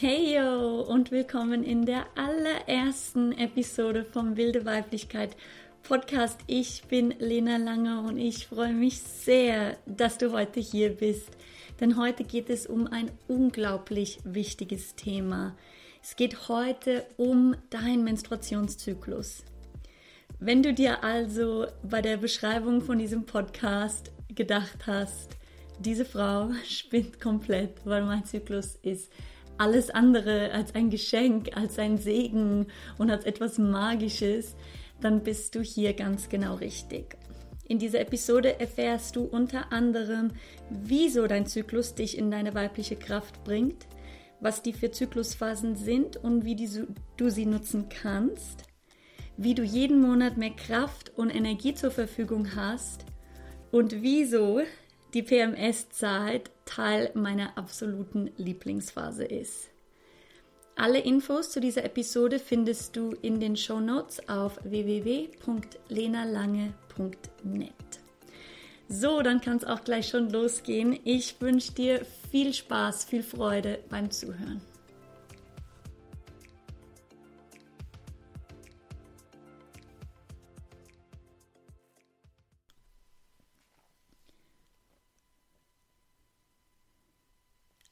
Hey yo und willkommen in der allerersten Episode vom Wilde Weiblichkeit Podcast. Ich bin Lena Lange und ich freue mich sehr, dass du heute hier bist, denn heute geht es um ein unglaublich wichtiges Thema. Es geht heute um deinen Menstruationszyklus. Wenn du dir also bei der Beschreibung von diesem Podcast gedacht hast, diese Frau spinnt komplett, weil mein Zyklus ist alles andere als ein Geschenk, als ein Segen und als etwas Magisches, dann bist du hier ganz genau richtig. In dieser Episode erfährst du unter anderem, wieso dein Zyklus dich in deine weibliche Kraft bringt, was die vier Zyklusphasen sind und wie die, du sie nutzen kannst, wie du jeden Monat mehr Kraft und Energie zur Verfügung hast und wieso die PMS-Zeit Teil meiner absoluten Lieblingsphase ist. Alle Infos zu dieser Episode findest du in den Show Notes auf www.lenalange.net. So, dann kann es auch gleich schon losgehen. Ich wünsche dir viel Spaß, viel Freude beim Zuhören.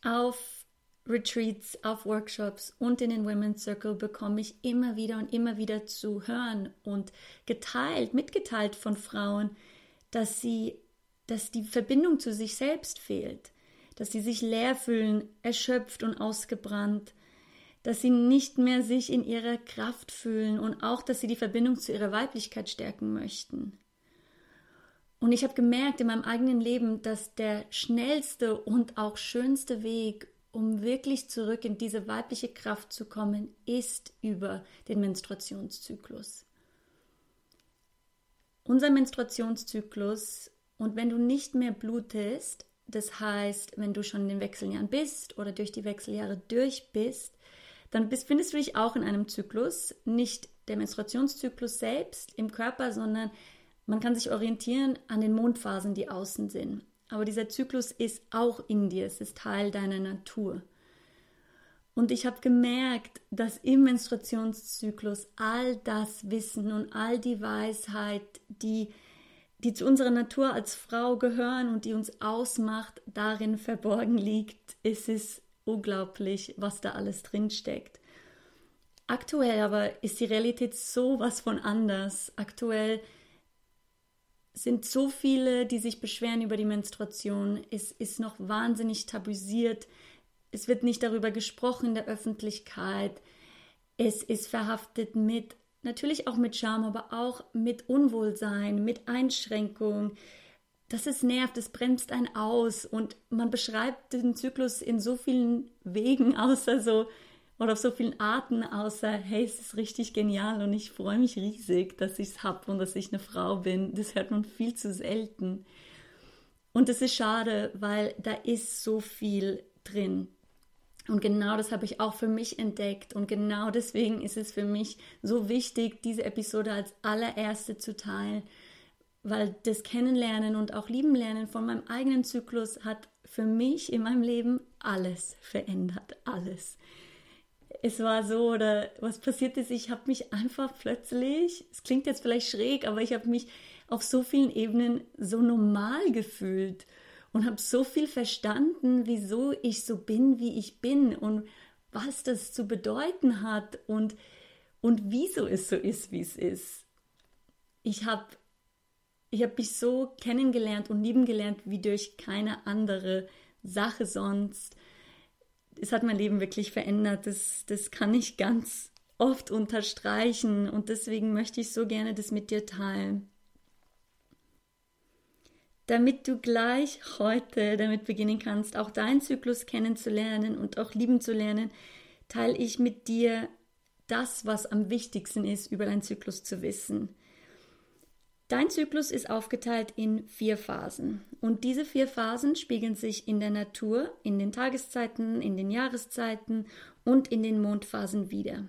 Auf Retreats, auf Workshops und in den Women's Circle bekomme ich immer wieder und immer wieder zu hören und geteilt, mitgeteilt von Frauen, dass sie, dass die Verbindung zu sich selbst fehlt, dass sie sich leer fühlen, erschöpft und ausgebrannt, dass sie nicht mehr sich in ihrer Kraft fühlen und auch, dass sie die Verbindung zu ihrer Weiblichkeit stärken möchten. Und ich habe gemerkt in meinem eigenen Leben, dass der schnellste und auch schönste Weg, um wirklich zurück in diese weibliche Kraft zu kommen, ist über den Menstruationszyklus. Unser Menstruationszyklus und wenn du nicht mehr blutest, das heißt, wenn du schon in den Wechseljahren bist oder durch die Wechseljahre durch bist, dann bist, findest du dich auch in einem Zyklus, nicht der Menstruationszyklus selbst im Körper, sondern man kann sich orientieren an den Mondphasen, die außen sind. Aber dieser Zyklus ist auch in dir, es ist Teil deiner Natur. Und ich habe gemerkt, dass im Menstruationszyklus all das Wissen und all die Weisheit, die, die zu unserer Natur als Frau gehören und die uns ausmacht, darin verborgen liegt. Es ist unglaublich, was da alles drinsteckt. Aktuell aber ist die Realität so was von anders. Aktuell sind so viele, die sich beschweren über die Menstruation. Es ist noch wahnsinnig tabuisiert. Es wird nicht darüber gesprochen in der Öffentlichkeit. Es ist verhaftet mit, natürlich auch mit Scham, aber auch mit Unwohlsein, mit Einschränkung. Das ist nervt, es bremst einen aus und man beschreibt den Zyklus in so vielen Wegen, außer so, oder auf so vielen Arten, außer, hey, es ist richtig genial und ich freue mich riesig, dass ich es habe und dass ich eine Frau bin. Das hört man viel zu selten. Und es ist schade, weil da ist so viel drin. Und genau das habe ich auch für mich entdeckt. Und genau deswegen ist es für mich so wichtig, diese Episode als allererste zu teilen, weil das Kennenlernen und auch Lieben lernen von meinem eigenen Zyklus hat für mich in meinem Leben alles verändert. Alles es war so, oder was passiert ist, ich habe mich einfach plötzlich, es klingt jetzt vielleicht schräg, aber ich habe mich auf so vielen Ebenen so normal gefühlt und habe so viel verstanden, wieso ich so bin, wie ich bin und was das zu bedeuten hat und, und wieso es so ist, wie es ist. Ich habe ich hab mich so kennengelernt und lieben gelernt wie durch keine andere Sache sonst es hat mein Leben wirklich verändert. Das, das kann ich ganz oft unterstreichen und deswegen möchte ich so gerne das mit dir teilen. Damit du gleich heute damit beginnen kannst, auch deinen Zyklus kennenzulernen und auch lieben zu lernen, teile ich mit dir das, was am wichtigsten ist, über deinen Zyklus zu wissen. Dein Zyklus ist aufgeteilt in vier Phasen. Und diese vier Phasen spiegeln sich in der Natur, in den Tageszeiten, in den Jahreszeiten und in den Mondphasen wieder.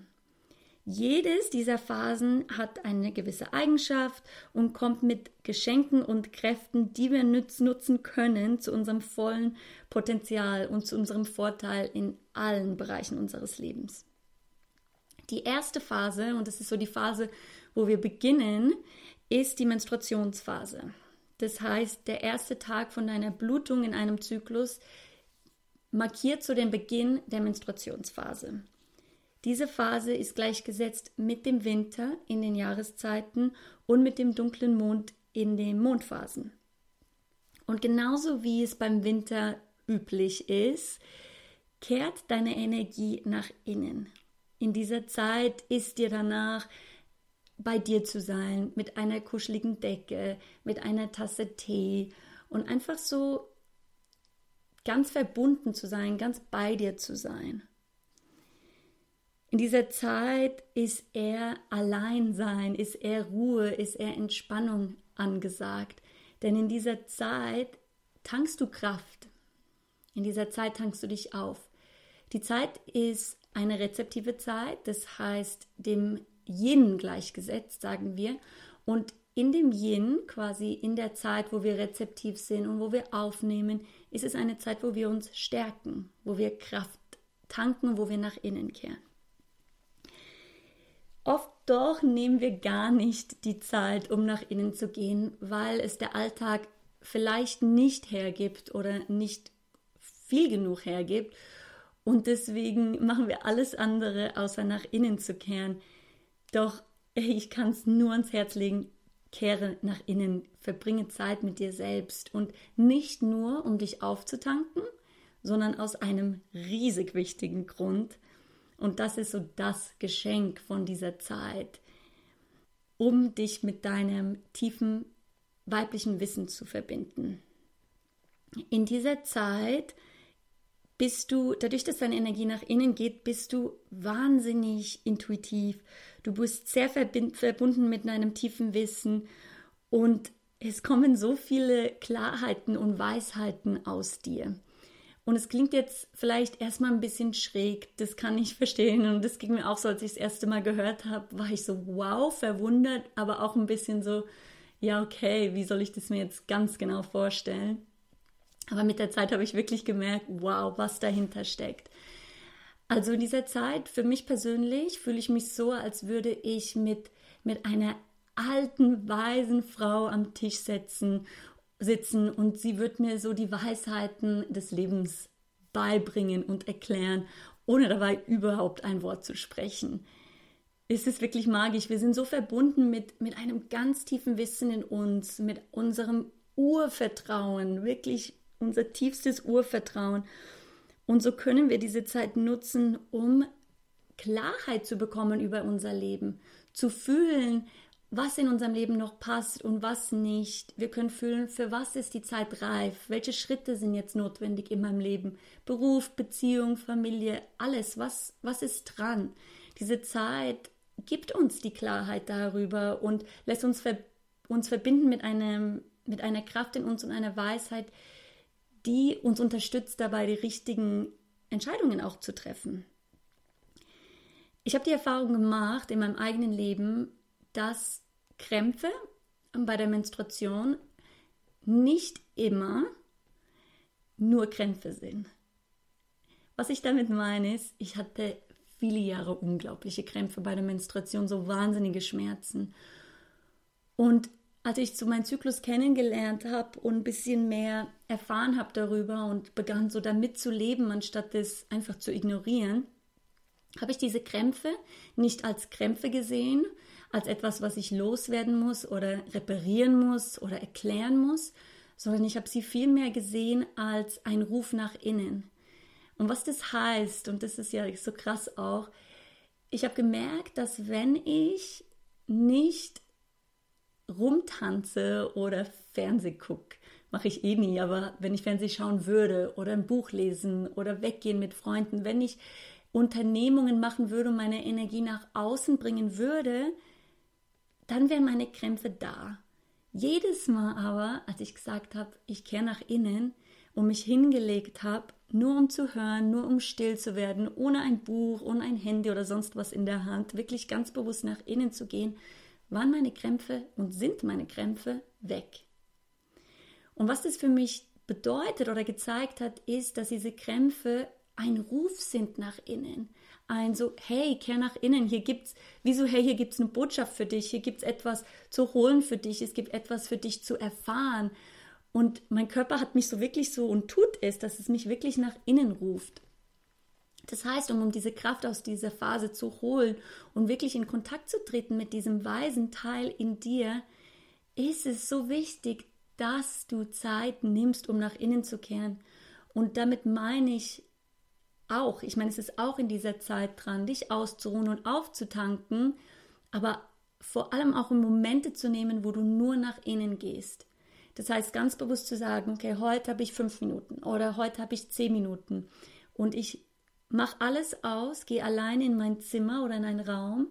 Jedes dieser Phasen hat eine gewisse Eigenschaft und kommt mit Geschenken und Kräften, die wir nutzen können, zu unserem vollen Potenzial und zu unserem Vorteil in allen Bereichen unseres Lebens. Die erste Phase, und das ist so die Phase, wo wir beginnen, ist die Menstruationsphase. Das heißt, der erste Tag von deiner Blutung in einem Zyklus markiert so den Beginn der Menstruationsphase. Diese Phase ist gleichgesetzt mit dem Winter in den Jahreszeiten und mit dem dunklen Mond in den Mondphasen. Und genauso wie es beim Winter üblich ist, kehrt deine Energie nach innen. In dieser Zeit ist dir danach, bei dir zu sein, mit einer kuscheligen Decke, mit einer Tasse Tee und einfach so ganz verbunden zu sein, ganz bei dir zu sein. In dieser Zeit ist er Alleinsein, ist er Ruhe, ist er Entspannung angesagt. Denn in dieser Zeit tankst du Kraft. In dieser Zeit tankst du dich auf. Die Zeit ist eine rezeptive Zeit, das heißt dem Yin gleichgesetzt, sagen wir. Und in dem Yin, quasi in der Zeit, wo wir rezeptiv sind und wo wir aufnehmen, ist es eine Zeit, wo wir uns stärken, wo wir Kraft tanken, wo wir nach innen kehren. Oft doch nehmen wir gar nicht die Zeit, um nach innen zu gehen, weil es der Alltag vielleicht nicht hergibt oder nicht viel genug hergibt. Und deswegen machen wir alles andere, außer nach innen zu kehren. Doch ich kann es nur ans Herz legen, kehre nach innen, verbringe Zeit mit dir selbst. Und nicht nur, um dich aufzutanken, sondern aus einem riesig wichtigen Grund, und das ist so das Geschenk von dieser Zeit, um dich mit deinem tiefen weiblichen Wissen zu verbinden. In dieser Zeit bist du, dadurch, dass deine Energie nach innen geht, bist du wahnsinnig intuitiv. Du bist sehr verbunden mit deinem tiefen Wissen und es kommen so viele Klarheiten und Weisheiten aus dir. Und es klingt jetzt vielleicht erstmal ein bisschen schräg, das kann ich verstehen. Und das ging mir auch so, als ich das erste Mal gehört habe, war ich so wow, verwundert, aber auch ein bisschen so, ja, okay, wie soll ich das mir jetzt ganz genau vorstellen? Aber mit der Zeit habe ich wirklich gemerkt, wow, was dahinter steckt. Also in dieser Zeit, für mich persönlich, fühle ich mich so, als würde ich mit, mit einer alten, weisen Frau am Tisch sitzen sitzen und sie wird mir so die Weisheiten des Lebens beibringen und erklären, ohne dabei überhaupt ein Wort zu sprechen. Es ist wirklich magisch. Wir sind so verbunden mit, mit einem ganz tiefen Wissen in uns, mit unserem Urvertrauen, wirklich unser tiefstes Urvertrauen. Und so können wir diese Zeit nutzen, um Klarheit zu bekommen über unser Leben, zu fühlen, was in unserem Leben noch passt und was nicht. Wir können fühlen, für was ist die Zeit reif, welche Schritte sind jetzt notwendig in meinem Leben. Beruf, Beziehung, Familie, alles, was, was ist dran. Diese Zeit gibt uns die Klarheit darüber und lässt uns, ver uns verbinden mit, einem, mit einer Kraft in uns und einer Weisheit, die uns unterstützt dabei, die richtigen Entscheidungen auch zu treffen. Ich habe die Erfahrung gemacht in meinem eigenen Leben, dass Krämpfe bei der Menstruation nicht immer nur Krämpfe sind. Was ich damit meine ist, ich hatte viele Jahre unglaubliche Krämpfe bei der Menstruation, so wahnsinnige Schmerzen. Und als ich so meinen Zyklus kennengelernt habe und ein bisschen mehr erfahren habe darüber und begann so damit zu leben, anstatt es einfach zu ignorieren, habe ich diese Krämpfe nicht als Krämpfe gesehen, als etwas, was ich loswerden muss oder reparieren muss oder erklären muss, sondern ich habe sie vielmehr gesehen als ein Ruf nach innen. Und was das heißt, und das ist ja so krass auch, ich habe gemerkt, dass wenn ich nicht rumtanze oder Fernseh gucke, mache ich eh nie, aber wenn ich Fernseh schauen würde oder ein Buch lesen oder weggehen mit Freunden, wenn ich Unternehmungen machen würde und meine Energie nach außen bringen würde, dann wären meine Krämpfe da. Jedes Mal aber, als ich gesagt habe, ich kehre nach innen und mich hingelegt habe nur um zu hören, nur um still zu werden, ohne ein Buch, ohne ein Handy oder sonst was in der Hand, wirklich ganz bewusst nach innen zu gehen, waren meine Krämpfe und sind meine Krämpfe weg. Und was das für mich bedeutet oder gezeigt hat, ist, dass diese Krämpfe ein Ruf sind nach innen. Ein so, hey, kehr nach innen, hier gibt's, wieso, hey, hier gibt's eine Botschaft für dich, hier gibt's etwas zu holen für dich, es gibt etwas für dich zu erfahren. Und mein Körper hat mich so wirklich so und tut es, dass es mich wirklich nach innen ruft. Das heißt, um, um diese Kraft aus dieser Phase zu holen und wirklich in Kontakt zu treten mit diesem weisen Teil in dir, ist es so wichtig, dass du Zeit nimmst, um nach innen zu kehren. Und damit meine ich auch, ich meine, es ist auch in dieser Zeit dran, dich auszuruhen und aufzutanken, aber vor allem auch in Momente zu nehmen, wo du nur nach innen gehst. Das heißt, ganz bewusst zu sagen, okay, heute habe ich fünf Minuten oder heute habe ich zehn Minuten und ich mache alles aus, gehe alleine in mein Zimmer oder in einen Raum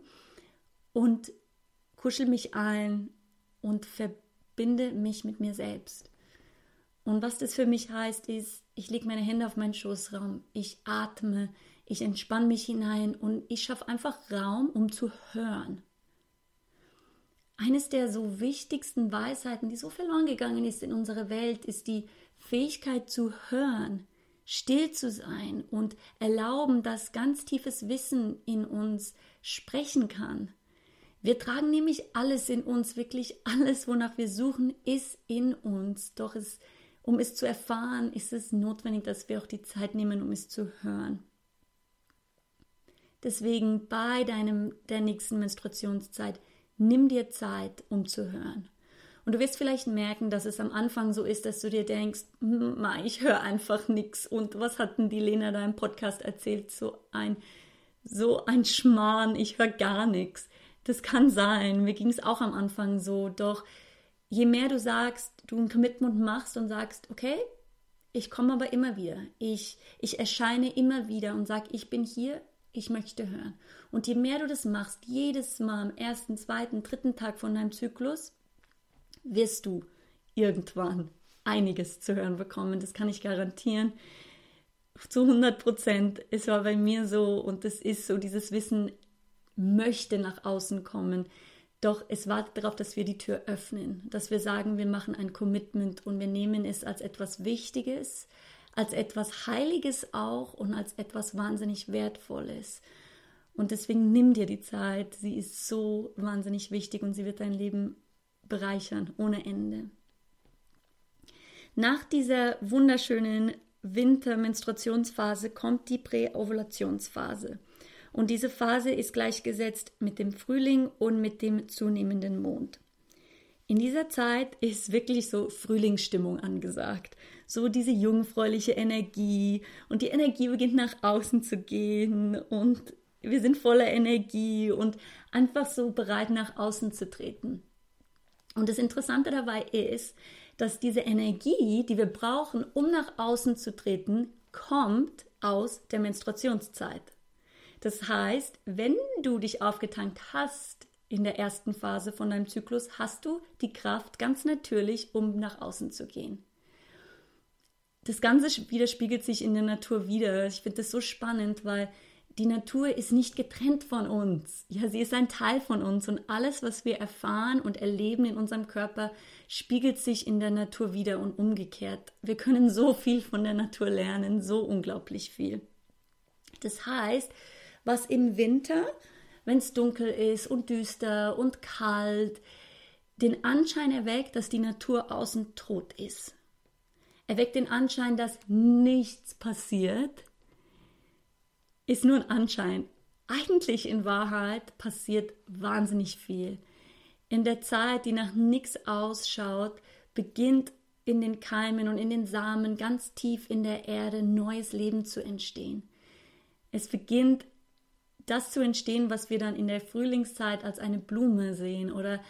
und kuschel mich ein und verbinde mich mit mir selbst. Und was das für mich heißt, ist, ich lege meine Hände auf meinen Schoßraum, ich atme, ich entspanne mich hinein und ich schaffe einfach Raum, um zu hören. Eines der so wichtigsten Weisheiten, die so verloren gegangen ist in unserer Welt, ist die Fähigkeit zu hören still zu sein und erlauben, dass ganz tiefes Wissen in uns sprechen kann. Wir tragen nämlich alles in uns, wirklich alles, wonach wir suchen, ist in uns. Doch es, um es zu erfahren, ist es notwendig, dass wir auch die Zeit nehmen, um es zu hören. Deswegen bei deinem der nächsten Menstruationszeit nimm dir Zeit, um zu hören. Und du wirst vielleicht merken, dass es am Anfang so ist, dass du dir denkst, hm, ich höre einfach nichts. Und was hat denn die Lena da im Podcast erzählt? So ein, so ein Schmarrn, ich höre gar nichts. Das kann sein. Mir ging es auch am Anfang so. Doch je mehr du sagst, du ein Commitment machst und sagst, okay, ich komme aber immer wieder. Ich, ich erscheine immer wieder und sage, ich bin hier, ich möchte hören. Und je mehr du das machst, jedes Mal am ersten, zweiten, dritten Tag von deinem Zyklus, wirst du irgendwann einiges zu hören bekommen. Das kann ich garantieren. Zu 100 Prozent. Es war bei mir so und es ist so, dieses Wissen möchte nach außen kommen. Doch es wartet darauf, dass wir die Tür öffnen, dass wir sagen, wir machen ein Commitment und wir nehmen es als etwas Wichtiges, als etwas Heiliges auch und als etwas wahnsinnig Wertvolles. Und deswegen nimm dir die Zeit. Sie ist so wahnsinnig wichtig und sie wird dein Leben bereichern ohne Ende. Nach dieser wunderschönen Wintermenstruationsphase kommt die Präovulationsphase. Und diese Phase ist gleichgesetzt mit dem Frühling und mit dem zunehmenden Mond. In dieser Zeit ist wirklich so Frühlingsstimmung angesagt. So diese jungfräuliche Energie und die Energie beginnt nach außen zu gehen und wir sind voller Energie und einfach so bereit nach außen zu treten. Und das Interessante dabei ist, dass diese Energie, die wir brauchen, um nach außen zu treten, kommt aus der Menstruationszeit. Das heißt, wenn du dich aufgetankt hast in der ersten Phase von deinem Zyklus, hast du die Kraft ganz natürlich, um nach außen zu gehen. Das Ganze widerspiegelt sich in der Natur wieder. Ich finde das so spannend, weil die Natur ist nicht getrennt von uns. Ja, sie ist ein Teil von uns und alles, was wir erfahren und erleben in unserem Körper, spiegelt sich in der Natur wieder und umgekehrt. Wir können so viel von der Natur lernen, so unglaublich viel. Das heißt, was im Winter, wenn es dunkel ist und düster und kalt, den Anschein erweckt, dass die Natur außen tot ist. Erweckt den Anschein, dass nichts passiert, ist nur ein Anschein. Eigentlich in Wahrheit passiert wahnsinnig viel. In der Zeit, die nach nichts ausschaut, beginnt in den Keimen und in den Samen ganz tief in der Erde neues Leben zu entstehen. Es beginnt das zu entstehen, was wir dann in der Frühlingszeit als eine Blume sehen oder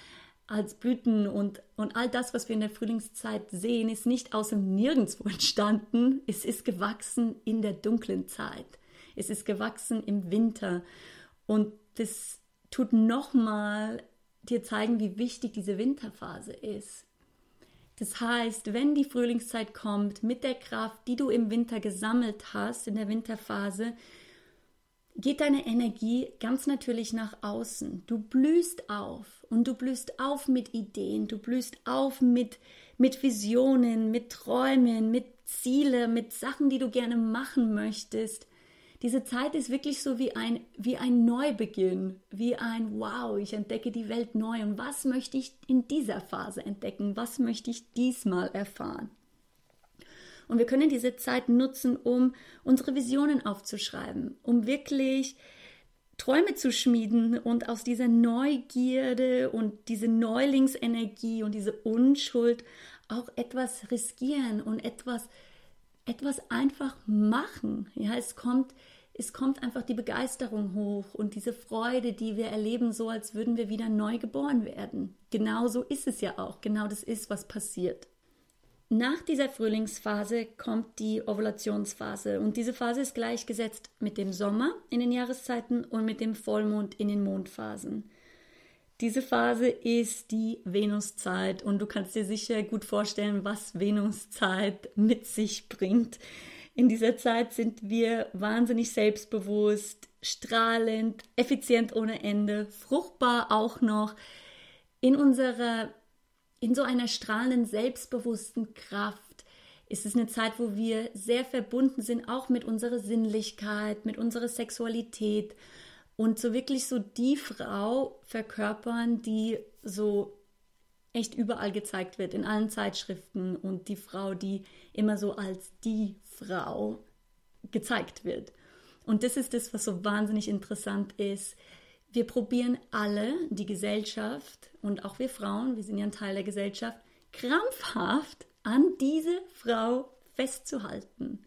als Blüten und, und all das, was wir in der Frühlingszeit sehen, ist nicht aus dem Nirgendwo entstanden, es ist gewachsen in der dunklen Zeit. Es ist gewachsen im Winter. Und das tut nochmal dir zeigen, wie wichtig diese Winterphase ist. Das heißt, wenn die Frühlingszeit kommt mit der Kraft, die du im Winter gesammelt hast, in der Winterphase, geht deine Energie ganz natürlich nach außen. Du blühst auf und du blühst auf mit Ideen, du blühst auf mit, mit Visionen, mit Träumen, mit Zielen, mit Sachen, die du gerne machen möchtest. Diese Zeit ist wirklich so wie ein, wie ein Neubeginn, wie ein Wow, ich entdecke die Welt neu und was möchte ich in dieser Phase entdecken, was möchte ich diesmal erfahren. Und wir können diese Zeit nutzen, um unsere Visionen aufzuschreiben, um wirklich Träume zu schmieden und aus dieser Neugierde und diese Neulingsenergie und diese Unschuld auch etwas riskieren und etwas etwas einfach machen. Ja, es kommt, es kommt einfach die Begeisterung hoch und diese Freude, die wir erleben, so als würden wir wieder neu geboren werden. Genau so ist es ja auch. Genau das ist, was passiert. Nach dieser Frühlingsphase kommt die Ovulationsphase und diese Phase ist gleichgesetzt mit dem Sommer in den Jahreszeiten und mit dem Vollmond in den Mondphasen. Diese Phase ist die Venuszeit und du kannst dir sicher gut vorstellen, was Venuszeit mit sich bringt. In dieser Zeit sind wir wahnsinnig selbstbewusst, strahlend, effizient ohne Ende, fruchtbar auch noch. In unserer, in so einer strahlenden, selbstbewussten Kraft ist es eine Zeit, wo wir sehr verbunden sind, auch mit unserer Sinnlichkeit, mit unserer Sexualität und so wirklich so die Frau verkörpern, die so echt überall gezeigt wird, in allen Zeitschriften und die Frau, die immer so als die Frau gezeigt wird. Und das ist das, was so wahnsinnig interessant ist. Wir probieren alle, die Gesellschaft und auch wir Frauen, wir sind ja ein Teil der Gesellschaft, krampfhaft an diese Frau festzuhalten.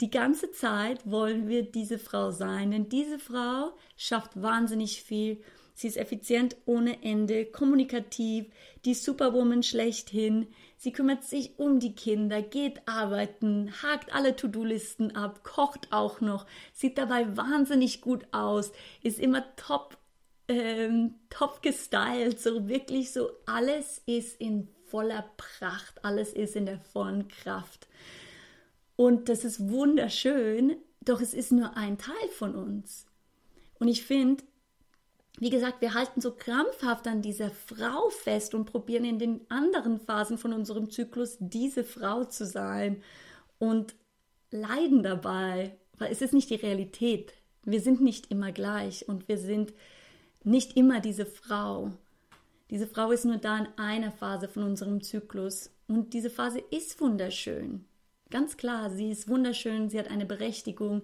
Die ganze Zeit wollen wir diese Frau sein, denn diese Frau schafft wahnsinnig viel. Sie ist effizient ohne Ende, kommunikativ, die Superwoman schlechthin. Sie kümmert sich um die Kinder, geht arbeiten, hakt alle To-Do-Listen ab, kocht auch noch, sieht dabei wahnsinnig gut aus, ist immer top, ähm, top gestylt, so wirklich so alles ist in voller Pracht, alles ist in der vollen Kraft. Und das ist wunderschön, doch es ist nur ein Teil von uns. Und ich finde, wie gesagt, wir halten so krampfhaft an dieser Frau fest und probieren in den anderen Phasen von unserem Zyklus diese Frau zu sein und leiden dabei, weil es ist nicht die Realität. Wir sind nicht immer gleich und wir sind nicht immer diese Frau. Diese Frau ist nur da in einer Phase von unserem Zyklus und diese Phase ist wunderschön. Ganz klar, sie ist wunderschön, sie hat eine Berechtigung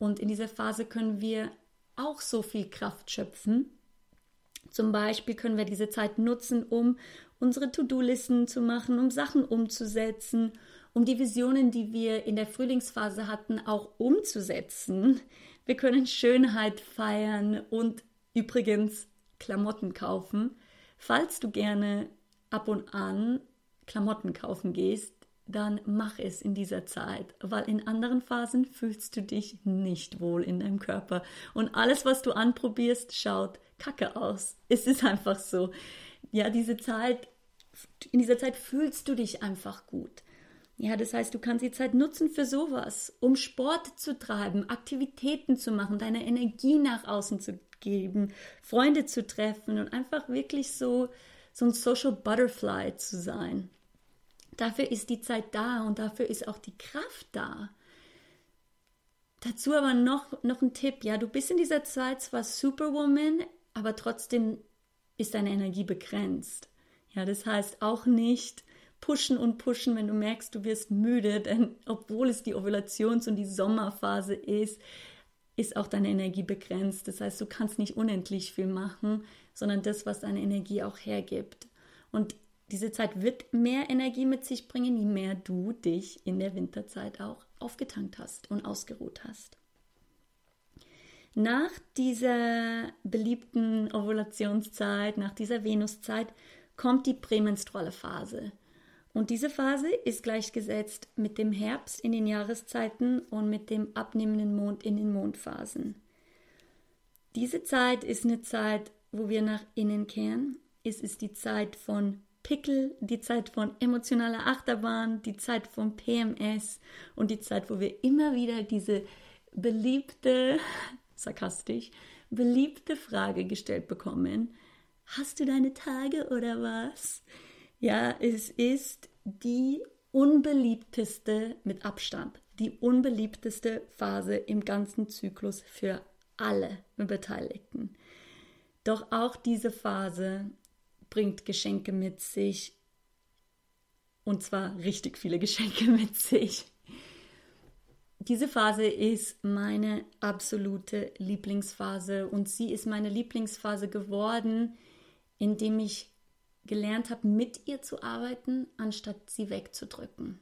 und in dieser Phase können wir auch so viel Kraft schöpfen. Zum Beispiel können wir diese Zeit nutzen, um unsere To-Do-Listen zu machen, um Sachen umzusetzen, um die Visionen, die wir in der Frühlingsphase hatten, auch umzusetzen. Wir können Schönheit feiern und übrigens Klamotten kaufen. Falls du gerne ab und an Klamotten kaufen gehst, dann mach es in dieser Zeit, weil in anderen Phasen fühlst du dich nicht wohl in deinem Körper und alles, was du anprobierst, schaut kacke aus. Es ist einfach so. Ja, diese Zeit, in dieser Zeit fühlst du dich einfach gut. Ja, das heißt, du kannst die Zeit nutzen für sowas, um Sport zu treiben, Aktivitäten zu machen, deine Energie nach außen zu geben, Freunde zu treffen und einfach wirklich so, so ein Social Butterfly zu sein. Dafür ist die Zeit da und dafür ist auch die Kraft da. Dazu aber noch, noch ein Tipp. Ja, du bist in dieser Zeit zwar Superwoman, aber trotzdem ist deine Energie begrenzt. Ja, das heißt auch nicht pushen und pushen, wenn du merkst, du wirst müde, denn obwohl es die Ovulations- und die Sommerphase ist, ist auch deine Energie begrenzt. Das heißt, du kannst nicht unendlich viel machen, sondern das, was deine Energie auch hergibt. Und diese Zeit wird mehr Energie mit sich bringen, je mehr du dich in der Winterzeit auch aufgetankt hast und ausgeruht hast. Nach dieser beliebten Ovulationszeit, nach dieser Venuszeit, kommt die prämenstruale Phase. Und diese Phase ist gleichgesetzt mit dem Herbst in den Jahreszeiten und mit dem abnehmenden Mond in den Mondphasen. Diese Zeit ist eine Zeit, wo wir nach innen kehren. Es ist die Zeit von Pickel, die Zeit von emotionaler Achterbahn, die Zeit von PMS und die Zeit, wo wir immer wieder diese beliebte, sarkastisch, beliebte Frage gestellt bekommen. Hast du deine Tage oder was? Ja, es ist die unbeliebteste mit Abstand, die unbeliebteste Phase im ganzen Zyklus für alle Beteiligten. Doch auch diese Phase bringt Geschenke mit sich. Und zwar richtig viele Geschenke mit sich. Diese Phase ist meine absolute Lieblingsphase und sie ist meine Lieblingsphase geworden, indem ich gelernt habe, mit ihr zu arbeiten, anstatt sie wegzudrücken.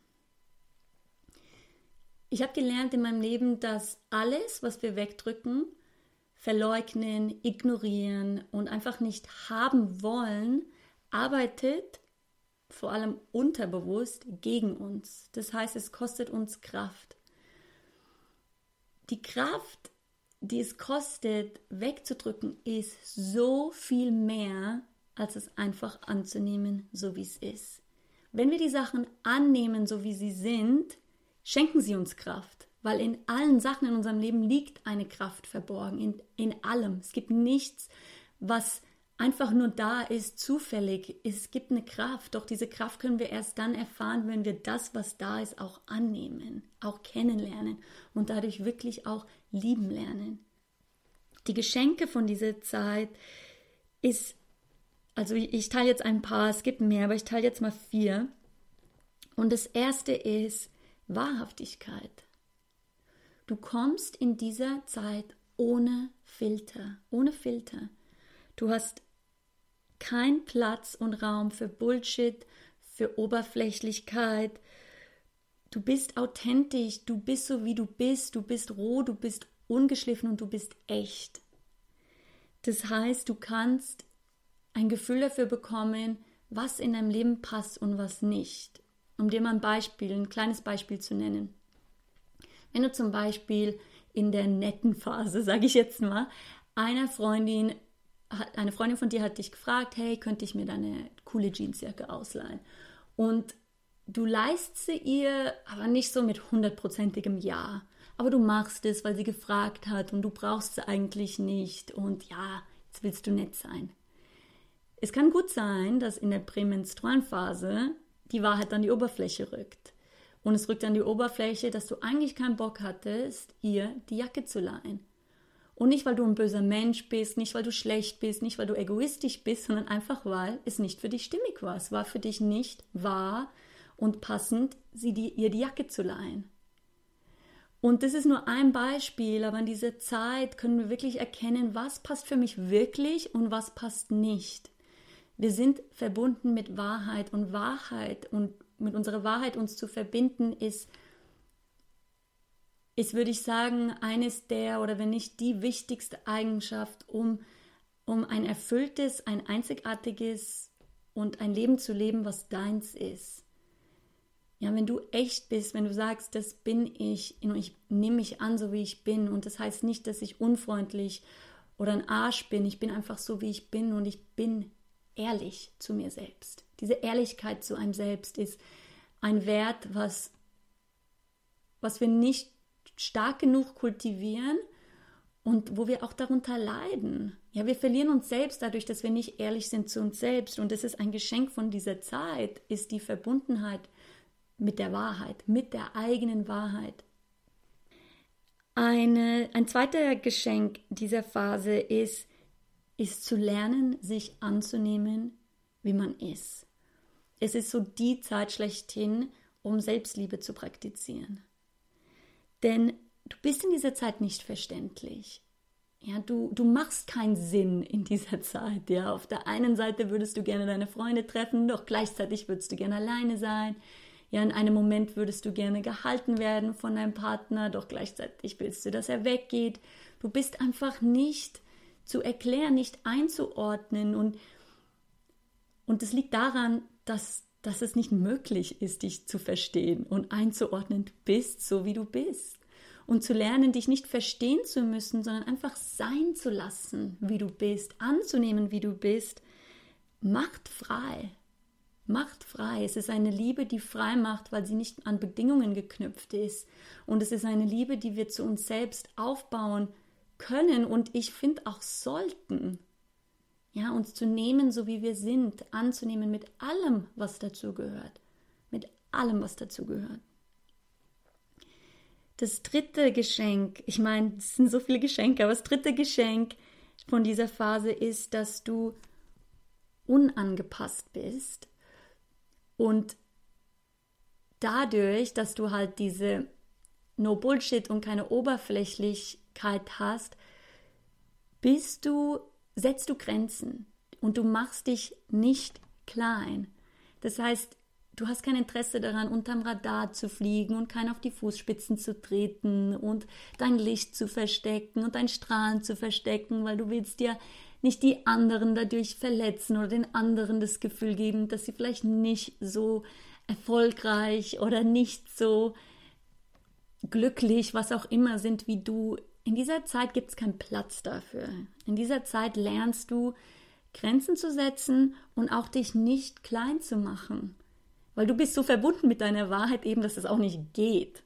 Ich habe gelernt in meinem Leben, dass alles, was wir wegdrücken, verleugnen, ignorieren und einfach nicht haben wollen, arbeitet vor allem unterbewusst gegen uns. Das heißt, es kostet uns Kraft. Die Kraft, die es kostet, wegzudrücken, ist so viel mehr, als es einfach anzunehmen, so wie es ist. Wenn wir die Sachen annehmen, so wie sie sind, schenken sie uns Kraft, weil in allen Sachen in unserem Leben liegt eine Kraft verborgen, in, in allem. Es gibt nichts, was einfach nur da ist, zufällig. Es gibt eine Kraft, doch diese Kraft können wir erst dann erfahren, wenn wir das, was da ist, auch annehmen, auch kennenlernen und dadurch wirklich auch lieben lernen. Die Geschenke von dieser Zeit ist, also ich teile jetzt ein paar, es gibt mehr, aber ich teile jetzt mal vier. Und das erste ist, Wahrhaftigkeit. Du kommst in dieser Zeit ohne Filter, ohne Filter. Du hast keinen Platz und Raum für Bullshit, für Oberflächlichkeit. Du bist authentisch, du bist so wie du bist, du bist roh, du bist ungeschliffen und du bist echt. Das heißt, du kannst ein Gefühl dafür bekommen, was in deinem Leben passt und was nicht. Um dir mal ein Beispiel, ein kleines Beispiel zu nennen. Wenn du zum Beispiel in der netten Phase, sage ich jetzt mal, einer Freundin, eine Freundin von dir hat dich gefragt, hey, könnte ich mir deine coole Jeansjacke ausleihen? Und du leist sie ihr, aber nicht so mit hundertprozentigem Ja. Aber du machst es, weil sie gefragt hat und du brauchst sie eigentlich nicht. Und ja, jetzt willst du nett sein. Es kann gut sein, dass in der prämenstrualen Phase die Wahrheit an die Oberfläche rückt. Und es rückt an die Oberfläche, dass du eigentlich keinen Bock hattest, ihr die Jacke zu leihen. Und nicht, weil du ein böser Mensch bist, nicht, weil du schlecht bist, nicht, weil du egoistisch bist, sondern einfach, weil es nicht für dich stimmig war. Es war für dich nicht wahr und passend, sie die, ihr die Jacke zu leihen. Und das ist nur ein Beispiel, aber in dieser Zeit können wir wirklich erkennen, was passt für mich wirklich und was passt nicht. Wir sind verbunden mit Wahrheit und Wahrheit und mit unserer Wahrheit uns zu verbinden ist, ist, würde ich sagen, eines der oder wenn nicht die wichtigste Eigenschaft, um, um ein erfülltes, ein einzigartiges und ein Leben zu leben, was deins ist. Ja, wenn du echt bist, wenn du sagst, das bin ich ich nehme mich an, so wie ich bin und das heißt nicht, dass ich unfreundlich oder ein Arsch bin, ich bin einfach so, wie ich bin und ich bin ehrlich zu mir selbst. Diese Ehrlichkeit zu einem selbst ist ein Wert, was, was wir nicht stark genug kultivieren und wo wir auch darunter leiden. Ja, wir verlieren uns selbst dadurch, dass wir nicht ehrlich sind zu uns selbst. Und das ist ein Geschenk von dieser Zeit, ist die Verbundenheit mit der Wahrheit, mit der eigenen Wahrheit. Eine, ein zweiter Geschenk dieser Phase ist, ist zu lernen, sich anzunehmen, wie man ist. Es ist so die Zeit schlechthin, um Selbstliebe zu praktizieren. Denn du bist in dieser Zeit nicht verständlich. Ja, du, du machst keinen Sinn in dieser Zeit. Ja, auf der einen Seite würdest du gerne deine Freunde treffen, doch gleichzeitig würdest du gerne alleine sein. Ja, in einem Moment würdest du gerne gehalten werden von deinem Partner, doch gleichzeitig willst du, dass er weggeht. Du bist einfach nicht zu erklären, nicht einzuordnen. Und, und das liegt daran, dass, dass es nicht möglich ist, dich zu verstehen und einzuordnen. Du bist so, wie du bist. Und zu lernen, dich nicht verstehen zu müssen, sondern einfach sein zu lassen, wie du bist, anzunehmen, wie du bist, macht frei. macht frei. Es ist eine Liebe, die frei macht, weil sie nicht an Bedingungen geknüpft ist. Und es ist eine Liebe, die wir zu uns selbst aufbauen können und ich finde auch sollten. Ja, uns zu nehmen, so wie wir sind, anzunehmen mit allem, was dazu gehört. Mit allem, was dazu gehört. Das dritte Geschenk, ich meine, es sind so viele Geschenke, aber das dritte Geschenk von dieser Phase ist, dass du unangepasst bist und dadurch, dass du halt diese No Bullshit und keine Oberflächlichkeit hast, bist du, setzt du Grenzen und du machst dich nicht klein. Das heißt, du hast kein Interesse daran, unterm Radar zu fliegen und kein auf die Fußspitzen zu treten und dein Licht zu verstecken und dein Strahlen zu verstecken, weil du willst dir nicht die anderen dadurch verletzen oder den anderen das Gefühl geben, dass sie vielleicht nicht so erfolgreich oder nicht so glücklich, was auch immer sind wie du. In dieser Zeit gibt es keinen Platz dafür. In dieser Zeit lernst du Grenzen zu setzen und auch dich nicht klein zu machen. Weil du bist so verbunden mit deiner Wahrheit eben, dass es auch nicht geht.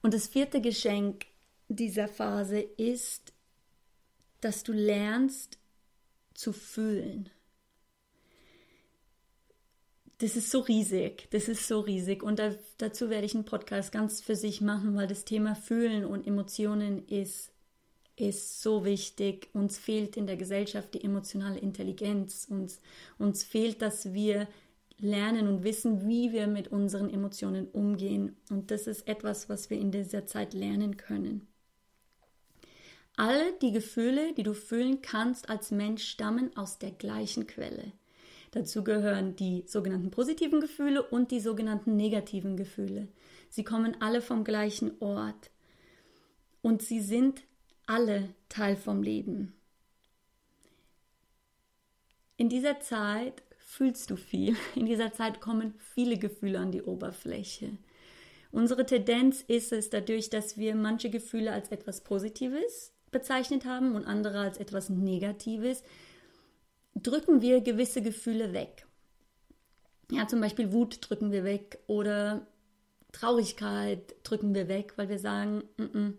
Und das vierte Geschenk dieser Phase ist dass du lernst zu fühlen. Das ist so riesig, das ist so riesig und da, dazu werde ich einen Podcast ganz für sich machen, weil das Thema Fühlen und Emotionen ist, ist so wichtig. Uns fehlt in der Gesellschaft die emotionale Intelligenz, uns, uns fehlt, dass wir lernen und wissen, wie wir mit unseren Emotionen umgehen und das ist etwas, was wir in dieser Zeit lernen können. Alle die Gefühle, die du fühlen kannst als Mensch, stammen aus der gleichen Quelle. Dazu gehören die sogenannten positiven Gefühle und die sogenannten negativen Gefühle. Sie kommen alle vom gleichen Ort. Und sie sind alle Teil vom Leben. In dieser Zeit fühlst du viel. In dieser Zeit kommen viele Gefühle an die Oberfläche. Unsere Tendenz ist es dadurch, dass wir manche Gefühle als etwas Positives bezeichnet haben und andere als etwas Negatives, drücken wir gewisse Gefühle weg. Ja, zum Beispiel Wut drücken wir weg oder Traurigkeit drücken wir weg, weil wir sagen, n -n,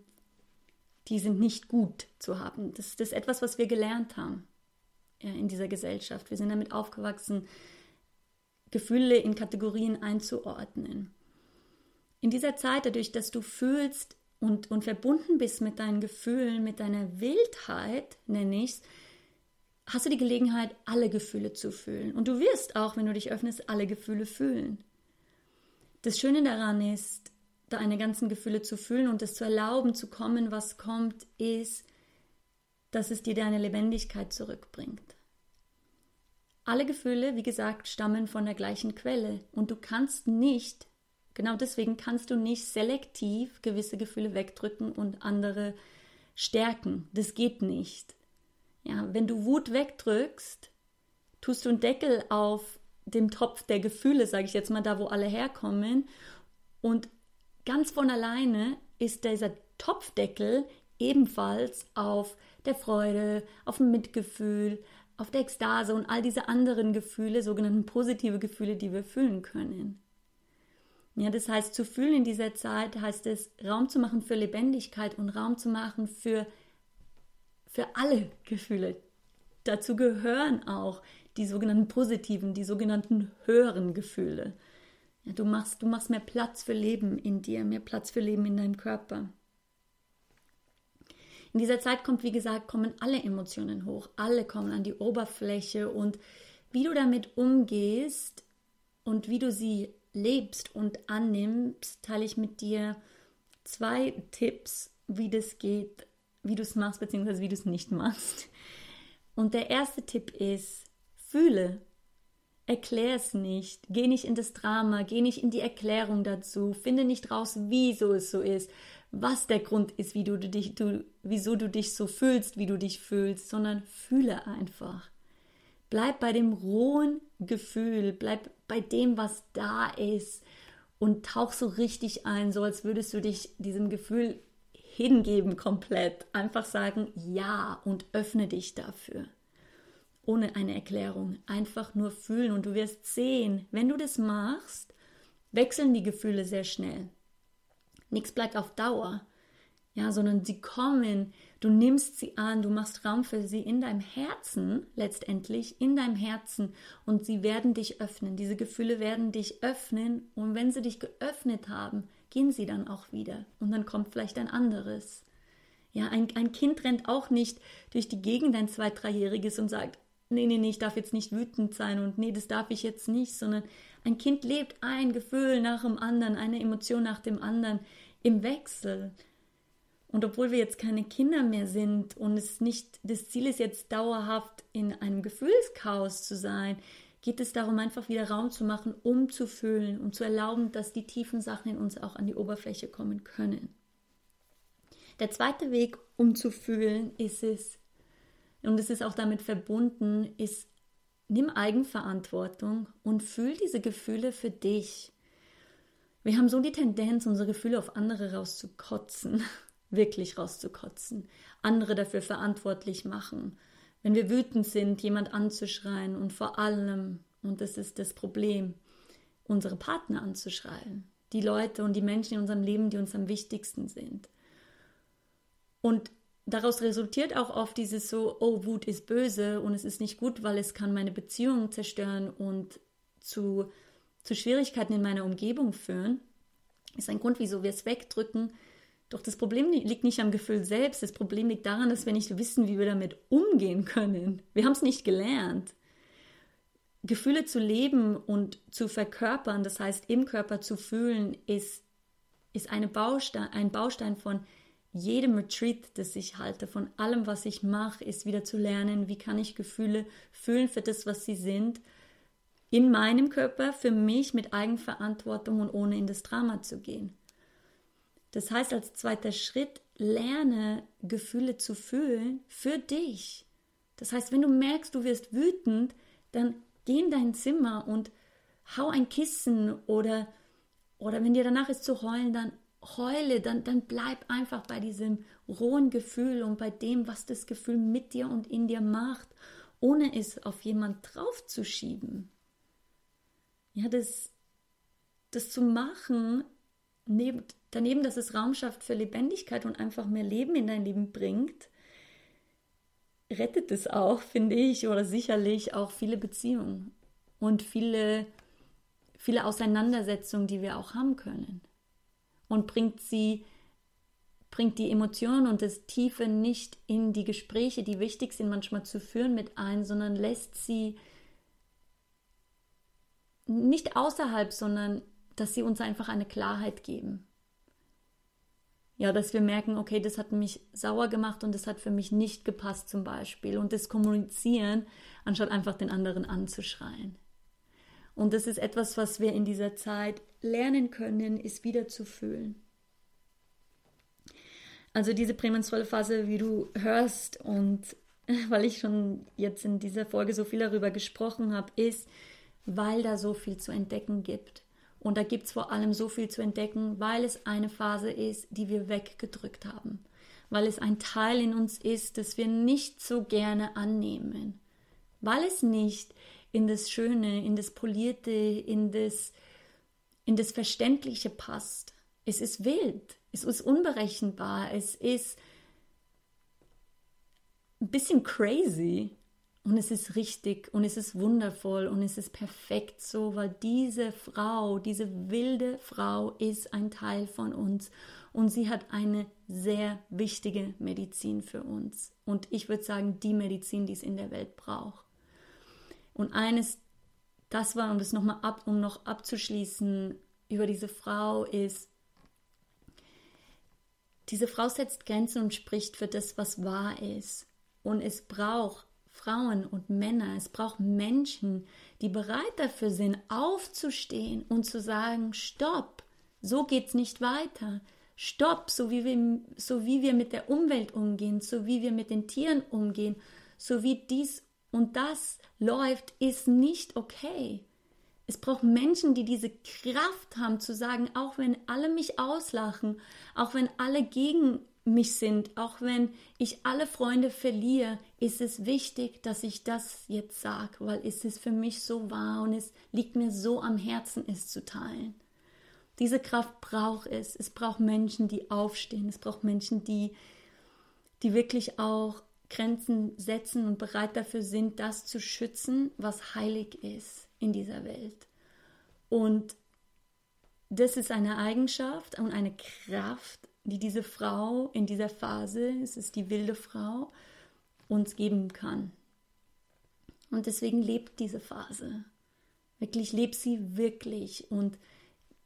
die sind nicht gut zu haben. Das, das ist etwas, was wir gelernt haben ja, in dieser Gesellschaft. Wir sind damit aufgewachsen, Gefühle in Kategorien einzuordnen. In dieser Zeit, dadurch, dass du fühlst, und, und verbunden bist mit deinen Gefühlen, mit deiner Wildheit, nenne ich es, hast du die Gelegenheit, alle Gefühle zu fühlen. Und du wirst auch, wenn du dich öffnest, alle Gefühle fühlen. Das Schöne daran ist, deine ganzen Gefühle zu fühlen und es zu erlauben, zu kommen, was kommt, ist, dass es dir deine Lebendigkeit zurückbringt. Alle Gefühle, wie gesagt, stammen von der gleichen Quelle und du kannst nicht Genau deswegen kannst du nicht selektiv gewisse Gefühle wegdrücken und andere stärken. Das geht nicht. Ja, wenn du Wut wegdrückst, tust du einen Deckel auf dem Topf der Gefühle, sage ich jetzt mal, da wo alle herkommen. Und ganz von alleine ist dieser Topfdeckel ebenfalls auf der Freude, auf dem Mitgefühl, auf der Ekstase und all diese anderen Gefühle, sogenannten positive Gefühle, die wir fühlen können. Ja, das heißt, zu fühlen in dieser Zeit heißt es, Raum zu machen für Lebendigkeit und Raum zu machen für, für alle Gefühle. Dazu gehören auch die sogenannten positiven, die sogenannten höheren Gefühle. Ja, du, machst, du machst mehr Platz für Leben in dir, mehr Platz für Leben in deinem Körper. In dieser Zeit kommt, wie gesagt, kommen alle Emotionen hoch, alle kommen an die Oberfläche und wie du damit umgehst und wie du sie lebst und annimmst, teile ich mit dir zwei Tipps, wie das geht, wie du es machst, beziehungsweise wie du es nicht machst. Und der erste Tipp ist, fühle. Erklär es nicht. Geh nicht in das Drama, geh nicht in die Erklärung dazu. Finde nicht raus, wieso es so ist, was der Grund ist, wie du dich, du, wieso du dich so fühlst, wie du dich fühlst, sondern fühle einfach. Bleib bei dem rohen Gefühl, bleib bei dem, was da ist und tauch so richtig ein, so als würdest du dich diesem Gefühl hingeben komplett. Einfach sagen ja und öffne dich dafür. ohne eine Erklärung. Einfach nur fühlen und du wirst sehen, wenn du das machst, wechseln die Gefühle sehr schnell. Nichts bleibt auf Dauer, ja, sondern sie kommen, du nimmst sie an, du machst Raum für sie in deinem Herzen, letztendlich in deinem Herzen und sie werden dich öffnen. Diese Gefühle werden dich öffnen und wenn sie dich geöffnet haben, gehen sie dann auch wieder und dann kommt vielleicht ein anderes. Ja, ein, ein Kind rennt auch nicht durch die Gegend, ein zwei-, dreijähriges und sagt, nee, nee, nee, ich darf jetzt nicht wütend sein und nee, das darf ich jetzt nicht, sondern ein Kind lebt ein Gefühl nach dem anderen, eine Emotion nach dem anderen im Wechsel. Und obwohl wir jetzt keine Kinder mehr sind und es nicht das Ziel ist, jetzt dauerhaft in einem Gefühlschaos zu sein, geht es darum, einfach wieder Raum zu machen, um zu fühlen und zu erlauben, dass die tiefen Sachen in uns auch an die Oberfläche kommen können. Der zweite Weg, um zu fühlen, ist es, und es ist auch damit verbunden, ist, nimm Eigenverantwortung und fühl diese Gefühle für dich. Wir haben so die Tendenz, unsere Gefühle auf andere rauszukotzen, wirklich rauszukotzen, andere dafür verantwortlich machen. Wenn wir wütend sind, jemand anzuschreien und vor allem, und das ist das Problem, unsere Partner anzuschreien, die Leute und die Menschen in unserem Leben, die uns am wichtigsten sind. Und daraus resultiert auch oft dieses so, oh, Wut ist böse und es ist nicht gut, weil es kann meine Beziehung zerstören und zu, zu Schwierigkeiten in meiner Umgebung führen. Ist ein Grund, wieso wir es wegdrücken. Doch das Problem liegt nicht am Gefühl selbst. Das Problem liegt daran, dass wir nicht wissen, wie wir damit umgehen können. Wir haben es nicht gelernt. Gefühle zu leben und zu verkörpern, das heißt im Körper zu fühlen, ist, ist eine Baustein, ein Baustein von jedem Retreat, das ich halte, von allem, was ich mache, ist wieder zu lernen, wie kann ich Gefühle fühlen für das, was sie sind, in meinem Körper, für mich mit Eigenverantwortung und ohne in das Drama zu gehen. Das heißt, als zweiter Schritt, lerne Gefühle zu fühlen für dich. Das heißt, wenn du merkst, du wirst wütend, dann geh in dein Zimmer und hau ein Kissen oder, oder wenn dir danach ist zu heulen, dann heule, dann, dann bleib einfach bei diesem rohen Gefühl und bei dem, was das Gefühl mit dir und in dir macht, ohne es auf jemand draufzuschieben. Ja, das, das zu machen, neben, daneben, dass es Raum schafft für Lebendigkeit und einfach mehr Leben in dein Leben bringt, rettet es auch, finde ich, oder sicherlich auch viele Beziehungen und viele, viele Auseinandersetzungen, die wir auch haben können. Und bringt sie, bringt die Emotionen und das Tiefe nicht in die Gespräche, die wichtig sind, manchmal zu führen, mit ein, sondern lässt sie nicht außerhalb, sondern dass sie uns einfach eine Klarheit geben. Ja, dass wir merken, okay, das hat mich sauer gemacht und das hat für mich nicht gepasst zum Beispiel. Und das Kommunizieren, anstatt einfach den anderen anzuschreien. Und das ist etwas, was wir in dieser Zeit lernen können, ist wieder zu fühlen. Also diese prämenstruelle Phase, wie du hörst und weil ich schon jetzt in dieser Folge so viel darüber gesprochen habe, ist, weil da so viel zu entdecken gibt. Und da gibt es vor allem so viel zu entdecken, weil es eine Phase ist, die wir weggedrückt haben. Weil es ein Teil in uns ist, das wir nicht so gerne annehmen. Weil es nicht in das Schöne, in das Polierte, in das, in das Verständliche passt. Es ist wild, es ist unberechenbar, es ist ein bisschen crazy und es ist richtig und es ist wundervoll und es ist perfekt so, weil diese Frau, diese wilde Frau ist ein Teil von uns und sie hat eine sehr wichtige Medizin für uns. Und ich würde sagen, die Medizin, die es in der Welt braucht. Und eines, das war, um das nochmal ab, um noch abzuschließen über diese Frau, ist, diese Frau setzt Grenzen und spricht für das, was wahr ist. Und es braucht Frauen und Männer, es braucht Menschen, die bereit dafür sind, aufzustehen und zu sagen, stopp, so geht's nicht weiter. Stopp, so wie wir, so wie wir mit der Umwelt umgehen, so wie wir mit den Tieren umgehen, so wie dies und das läuft, ist nicht okay. Es braucht Menschen, die diese Kraft haben zu sagen, auch wenn alle mich auslachen, auch wenn alle gegen mich sind, auch wenn ich alle Freunde verliere, ist es wichtig, dass ich das jetzt sage, weil es ist für mich so wahr und es liegt mir so am Herzen, es zu teilen. Diese Kraft braucht es. Es braucht Menschen, die aufstehen. Es braucht Menschen, die, die wirklich auch Grenzen setzen und bereit dafür sind, das zu schützen, was heilig ist in dieser Welt. Und das ist eine Eigenschaft und eine Kraft, die diese Frau in dieser Phase, es ist die wilde Frau, uns geben kann. Und deswegen lebt diese Phase. Wirklich, lebt sie wirklich. Und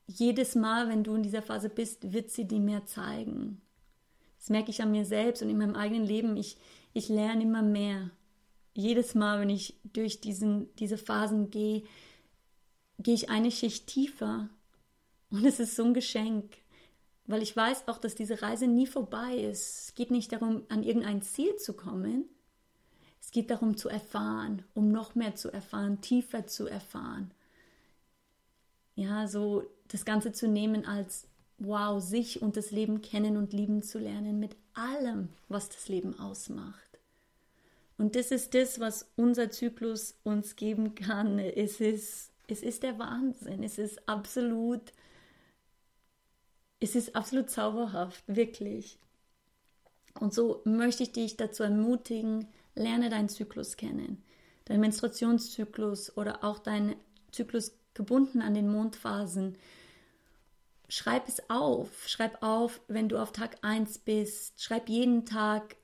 jedes Mal, wenn du in dieser Phase bist, wird sie dir mehr zeigen. Das merke ich an mir selbst und in meinem eigenen Leben. Ich, ich lerne immer mehr. Jedes Mal, wenn ich durch diesen, diese Phasen gehe, gehe ich eine Schicht tiefer. Und es ist so ein Geschenk weil ich weiß auch, dass diese Reise nie vorbei ist. Es geht nicht darum, an irgendein Ziel zu kommen. Es geht darum zu erfahren, um noch mehr zu erfahren, tiefer zu erfahren. Ja, so das Ganze zu nehmen als wow, sich und das Leben kennen und lieben zu lernen mit allem, was das Leben ausmacht. Und das ist das, was unser Zyklus uns geben kann. Es ist, es ist der Wahnsinn. Es ist absolut es ist absolut zauberhaft, wirklich. Und so möchte ich dich dazu ermutigen, lerne deinen Zyklus kennen. Deinen Menstruationszyklus oder auch deinen Zyklus gebunden an den Mondphasen. Schreib es auf. Schreib auf, wenn du auf Tag 1 bist. Schreib jeden Tag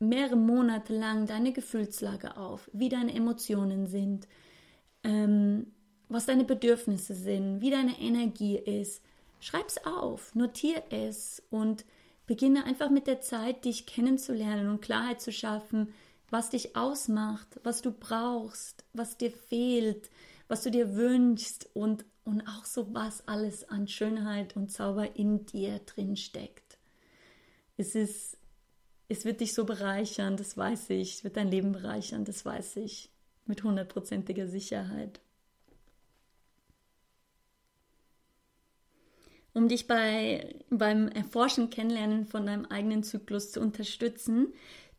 mehrere Monate lang deine Gefühlslage auf, wie deine Emotionen sind, ähm, was deine Bedürfnisse sind, wie deine Energie ist. Schreib's auf, notier es und beginne einfach mit der Zeit, dich kennenzulernen und Klarheit zu schaffen, was dich ausmacht, was du brauchst, was dir fehlt, was du dir wünschst und, und auch so, was alles an Schönheit und Zauber in dir drin steckt. Es ist, es wird dich so bereichern, das weiß ich, es wird dein Leben bereichern, das weiß ich, mit hundertprozentiger Sicherheit. Um dich bei, beim Erforschen, Kennenlernen von deinem eigenen Zyklus zu unterstützen,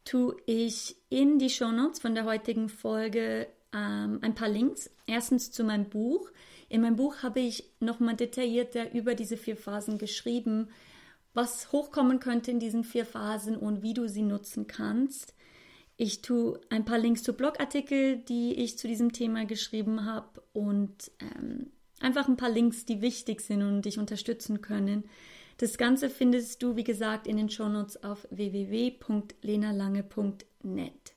tue ich in die Shownotes von der heutigen Folge ähm, ein paar Links. Erstens zu meinem Buch. In meinem Buch habe ich nochmal detaillierter über diese vier Phasen geschrieben, was hochkommen könnte in diesen vier Phasen und wie du sie nutzen kannst. Ich tue ein paar Links zu Blogartikeln, die ich zu diesem Thema geschrieben habe und ähm, Einfach ein paar Links, die wichtig sind und dich unterstützen können. Das Ganze findest du, wie gesagt, in den Shownotes auf www.lenalange.net.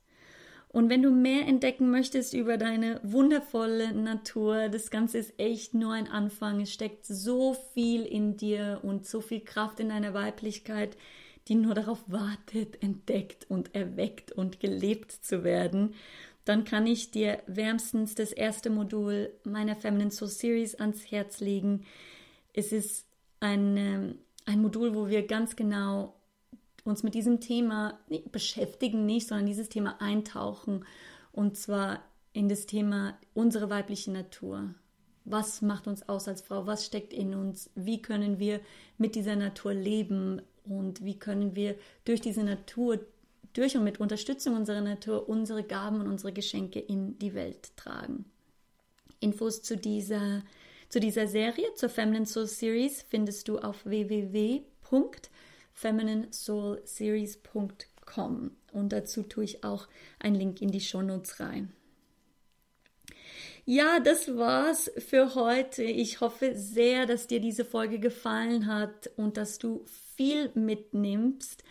Und wenn du mehr entdecken möchtest über deine wundervolle Natur, das Ganze ist echt nur ein Anfang. Es steckt so viel in dir und so viel Kraft in deiner Weiblichkeit, die nur darauf wartet, entdeckt und erweckt und gelebt zu werden dann kann ich dir wärmstens das erste Modul meiner Feminine Soul Series ans Herz legen. Es ist ein, ein Modul, wo wir ganz genau uns mit diesem Thema beschäftigen, nicht, sondern dieses Thema eintauchen. Und zwar in das Thema unsere weibliche Natur. Was macht uns aus als Frau? Was steckt in uns? Wie können wir mit dieser Natur leben? Und wie können wir durch diese Natur durch und mit Unterstützung unserer Natur unsere Gaben und unsere Geschenke in die Welt tragen. Infos zu dieser, zu dieser Serie, zur Feminine Soul Series, findest du auf www.femininesoulseries.com und dazu tue ich auch einen Link in die Shownotes rein. Ja, das war's für heute. Ich hoffe sehr, dass dir diese Folge gefallen hat und dass du viel mitnimmst.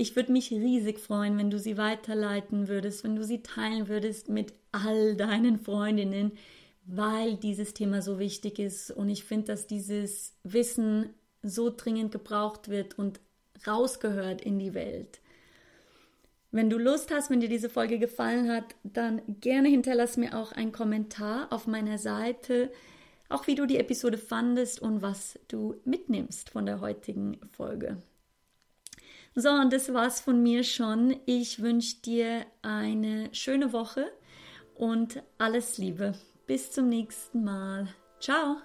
Ich würde mich riesig freuen, wenn du sie weiterleiten würdest, wenn du sie teilen würdest mit all deinen Freundinnen, weil dieses Thema so wichtig ist. Und ich finde, dass dieses Wissen so dringend gebraucht wird und rausgehört in die Welt. Wenn du Lust hast, wenn dir diese Folge gefallen hat, dann gerne hinterlass mir auch einen Kommentar auf meiner Seite, auch wie du die Episode fandest und was du mitnimmst von der heutigen Folge. So, und das war's von mir schon. Ich wünsche dir eine schöne Woche und alles Liebe. Bis zum nächsten Mal. Ciao.